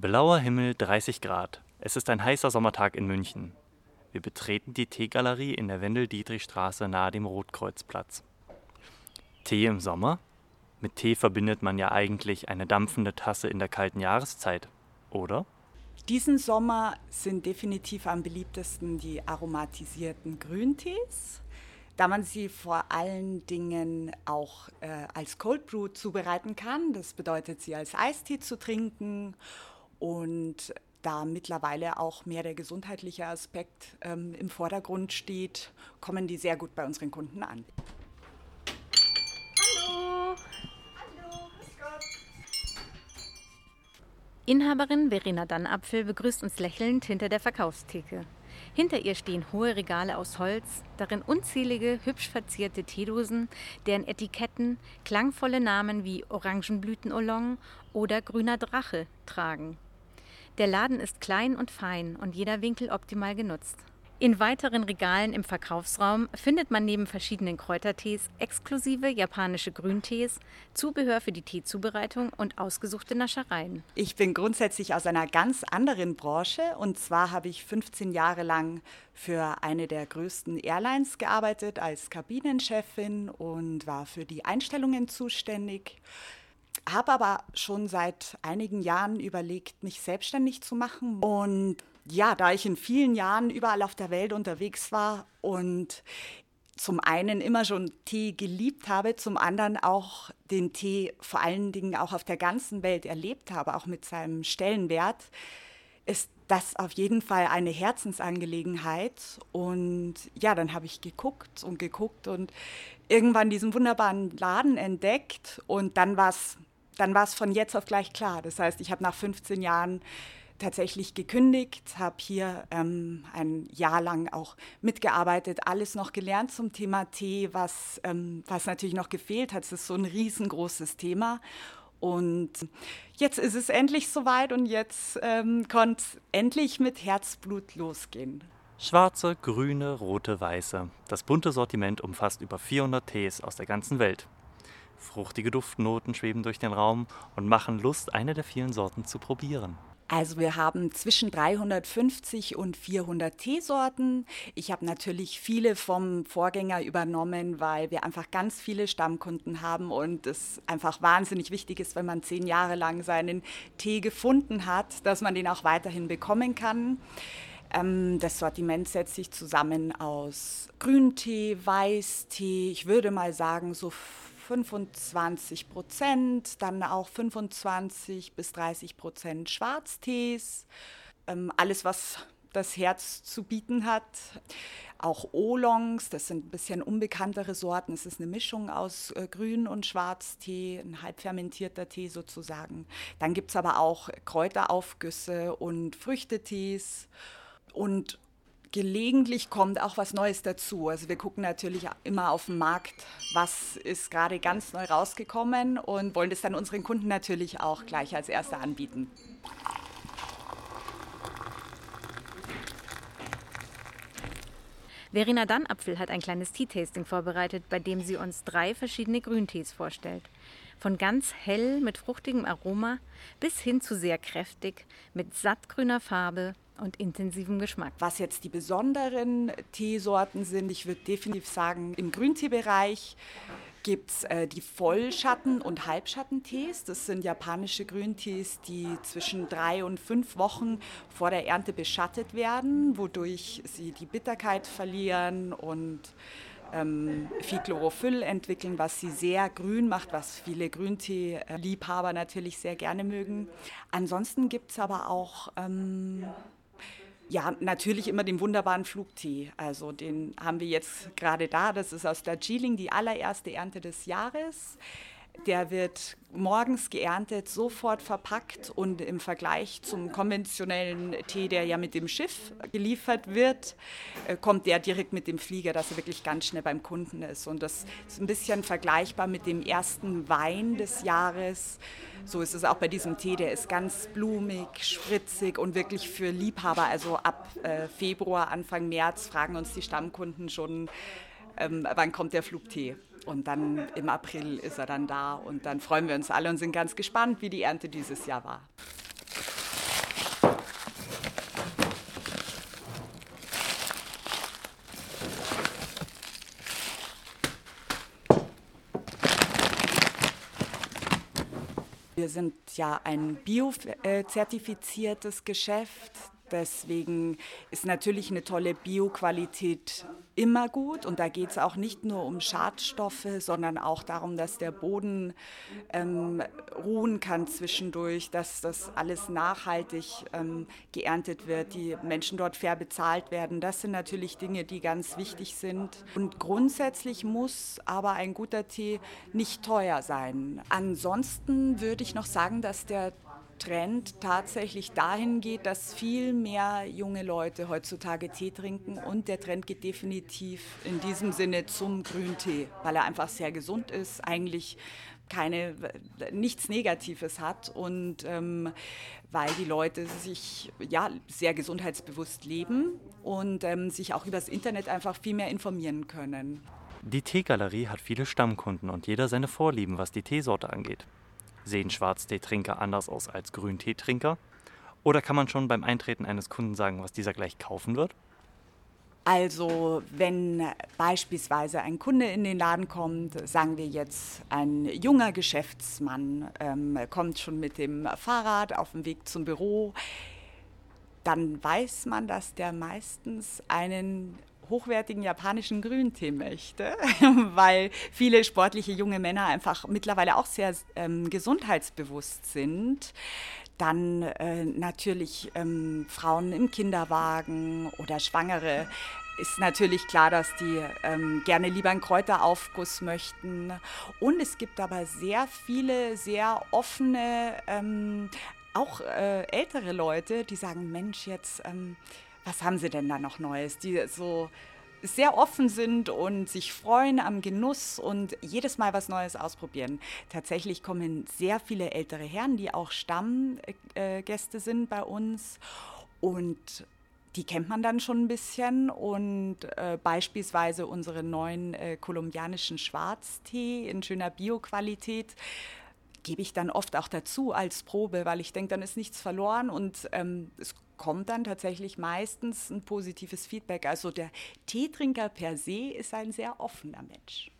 Blauer Himmel, 30 Grad. Es ist ein heißer Sommertag in München. Wir betreten die Teegalerie in der Wendel-Dietrich-Straße nahe dem Rotkreuzplatz. Tee im Sommer? Mit Tee verbindet man ja eigentlich eine dampfende Tasse in der kalten Jahreszeit, oder? Diesen Sommer sind definitiv am beliebtesten die aromatisierten Grüntees, da man sie vor allen Dingen auch äh, als Cold Brew zubereiten kann. Das bedeutet, sie als Eistee zu trinken und da mittlerweile auch mehr der gesundheitliche Aspekt ähm, im Vordergrund steht, kommen die sehr gut bei unseren Kunden an. Inhaberin Verena Dannapfel begrüßt uns lächelnd hinter der Verkaufstheke. Hinter ihr stehen hohe Regale aus Holz, darin unzählige hübsch verzierte Teedosen, deren Etiketten klangvolle Namen wie Orangenblüten-Oolong oder Grüner Drache tragen. Der Laden ist klein und fein und jeder Winkel optimal genutzt. In weiteren Regalen im Verkaufsraum findet man neben verschiedenen Kräutertees exklusive japanische Grüntees, Zubehör für die Teezubereitung und ausgesuchte Naschereien. Ich bin grundsätzlich aus einer ganz anderen Branche und zwar habe ich 15 Jahre lang für eine der größten Airlines gearbeitet als Kabinenchefin und war für die Einstellungen zuständig habe aber schon seit einigen Jahren überlegt, mich selbstständig zu machen und ja, da ich in vielen Jahren überall auf der Welt unterwegs war und zum einen immer schon Tee geliebt habe, zum anderen auch den Tee vor allen Dingen auch auf der ganzen Welt erlebt habe, auch mit seinem Stellenwert, ist das auf jeden Fall eine Herzensangelegenheit. Und ja, dann habe ich geguckt und geguckt und irgendwann diesen wunderbaren Laden entdeckt und dann war es dann war's von jetzt auf gleich klar. Das heißt, ich habe nach 15 Jahren tatsächlich gekündigt, habe hier ähm, ein Jahr lang auch mitgearbeitet, alles noch gelernt zum Thema Tee, was, ähm, was natürlich noch gefehlt hat. Es ist so ein riesengroßes Thema. Und jetzt ist es endlich soweit und jetzt ähm, konnte es endlich mit Herzblut losgehen. Schwarze, grüne, rote, weiße. Das bunte Sortiment umfasst über 400 Tees aus der ganzen Welt. Fruchtige Duftnoten schweben durch den Raum und machen Lust, eine der vielen Sorten zu probieren. Also wir haben zwischen 350 und 400 Teesorten. Ich habe natürlich viele vom Vorgänger übernommen, weil wir einfach ganz viele Stammkunden haben und es einfach wahnsinnig wichtig ist, wenn man zehn Jahre lang seinen Tee gefunden hat, dass man den auch weiterhin bekommen kann. Ähm, das Sortiment setzt sich zusammen aus Grüntee, Weißtee, ich würde mal sagen so 25 Prozent, dann auch 25 bis 30 Prozent Schwarztees, ähm, alles, was das Herz zu bieten hat. Auch Oolongs, das sind ein bisschen unbekanntere Sorten. Es ist eine Mischung aus äh, Grün- und Schwarztee, ein halbfermentierter Tee sozusagen. Dann gibt es aber auch Kräuteraufgüsse und Früchtetees und gelegentlich kommt auch was Neues dazu. Also wir gucken natürlich immer auf den Markt, was ist gerade ganz neu rausgekommen und wollen das dann unseren Kunden natürlich auch gleich als Erste anbieten. Verena Dannapfel hat ein kleines Tea-Tasting vorbereitet, bei dem sie uns drei verschiedene Grüntees vorstellt. Von ganz hell mit fruchtigem Aroma bis hin zu sehr kräftig mit sattgrüner Farbe und intensivem Geschmack. Was jetzt die besonderen Teesorten sind, ich würde definitiv sagen, im Grünteebereich gibt es äh, die Vollschatten- und Halbschattentees. Das sind japanische Grüntees, die zwischen drei und fünf Wochen vor der Ernte beschattet werden, wodurch sie die Bitterkeit verlieren und ähm, viel Chlorophyll entwickeln, was sie sehr grün macht, was viele Grüntee-Liebhaber natürlich sehr gerne mögen. Ansonsten gibt es aber auch ähm, ja, natürlich immer den wunderbaren Flugtee. Also den haben wir jetzt gerade da. Das ist aus Darjeeling die allererste Ernte des Jahres. Der wird morgens geerntet, sofort verpackt und im Vergleich zum konventionellen Tee, der ja mit dem Schiff geliefert wird, äh, kommt der direkt mit dem Flieger, dass er wirklich ganz schnell beim Kunden ist. Und das ist ein bisschen vergleichbar mit dem ersten Wein des Jahres. So ist es auch bei diesem Tee, der ist ganz blumig, spritzig und wirklich für Liebhaber. Also ab äh, Februar, Anfang März fragen uns die Stammkunden schon, ähm, wann kommt der Flugtee. Und dann im April ist er dann da und dann freuen wir uns alle und sind ganz gespannt, wie die Ernte dieses Jahr war. Wir sind ja ein biozertifiziertes äh, Geschäft. Deswegen ist natürlich eine tolle Bioqualität immer gut. Und da geht es auch nicht nur um Schadstoffe, sondern auch darum, dass der Boden ähm, ruhen kann zwischendurch, dass das alles nachhaltig ähm, geerntet wird, die Menschen dort fair bezahlt werden. Das sind natürlich Dinge, die ganz wichtig sind. Und grundsätzlich muss aber ein guter Tee nicht teuer sein. Ansonsten würde ich noch sagen, dass der Trend tatsächlich dahin geht, dass viel mehr junge Leute heutzutage Tee trinken und der Trend geht definitiv in diesem Sinne zum Grüntee, weil er einfach sehr gesund ist, eigentlich keine, nichts Negatives hat und ähm, weil die Leute sich ja sehr gesundheitsbewusst leben und ähm, sich auch übers Internet einfach viel mehr informieren können. Die Teegalerie hat viele Stammkunden und jeder seine Vorlieben, was die Teesorte angeht. Sehen Schwarzteetrinker anders aus als Grünteetrinker? Oder kann man schon beim Eintreten eines Kunden sagen, was dieser gleich kaufen wird? Also wenn beispielsweise ein Kunde in den Laden kommt, sagen wir jetzt ein junger Geschäftsmann ähm, kommt schon mit dem Fahrrad auf dem Weg zum Büro, dann weiß man, dass der meistens einen hochwertigen japanischen Grüntee möchte, weil viele sportliche junge Männer einfach mittlerweile auch sehr ähm, gesundheitsbewusst sind. Dann äh, natürlich ähm, Frauen im Kinderwagen oder Schwangere ist natürlich klar, dass die ähm, gerne lieber einen Kräuteraufguss möchten. Und es gibt aber sehr viele, sehr offene, ähm, auch äh, ältere Leute, die sagen, Mensch, jetzt ähm, was haben Sie denn da noch Neues? Die so sehr offen sind und sich freuen am Genuss und jedes Mal was Neues ausprobieren. Tatsächlich kommen sehr viele ältere Herren, die auch Stammgäste sind bei uns und die kennt man dann schon ein bisschen und äh, beispielsweise unseren neuen äh, kolumbianischen Schwarztee in schöner Bioqualität gebe ich dann oft auch dazu als Probe, weil ich denke, dann ist nichts verloren und ähm, es kommt dann tatsächlich meistens ein positives Feedback. Also der Teetrinker per se ist ein sehr offener Mensch.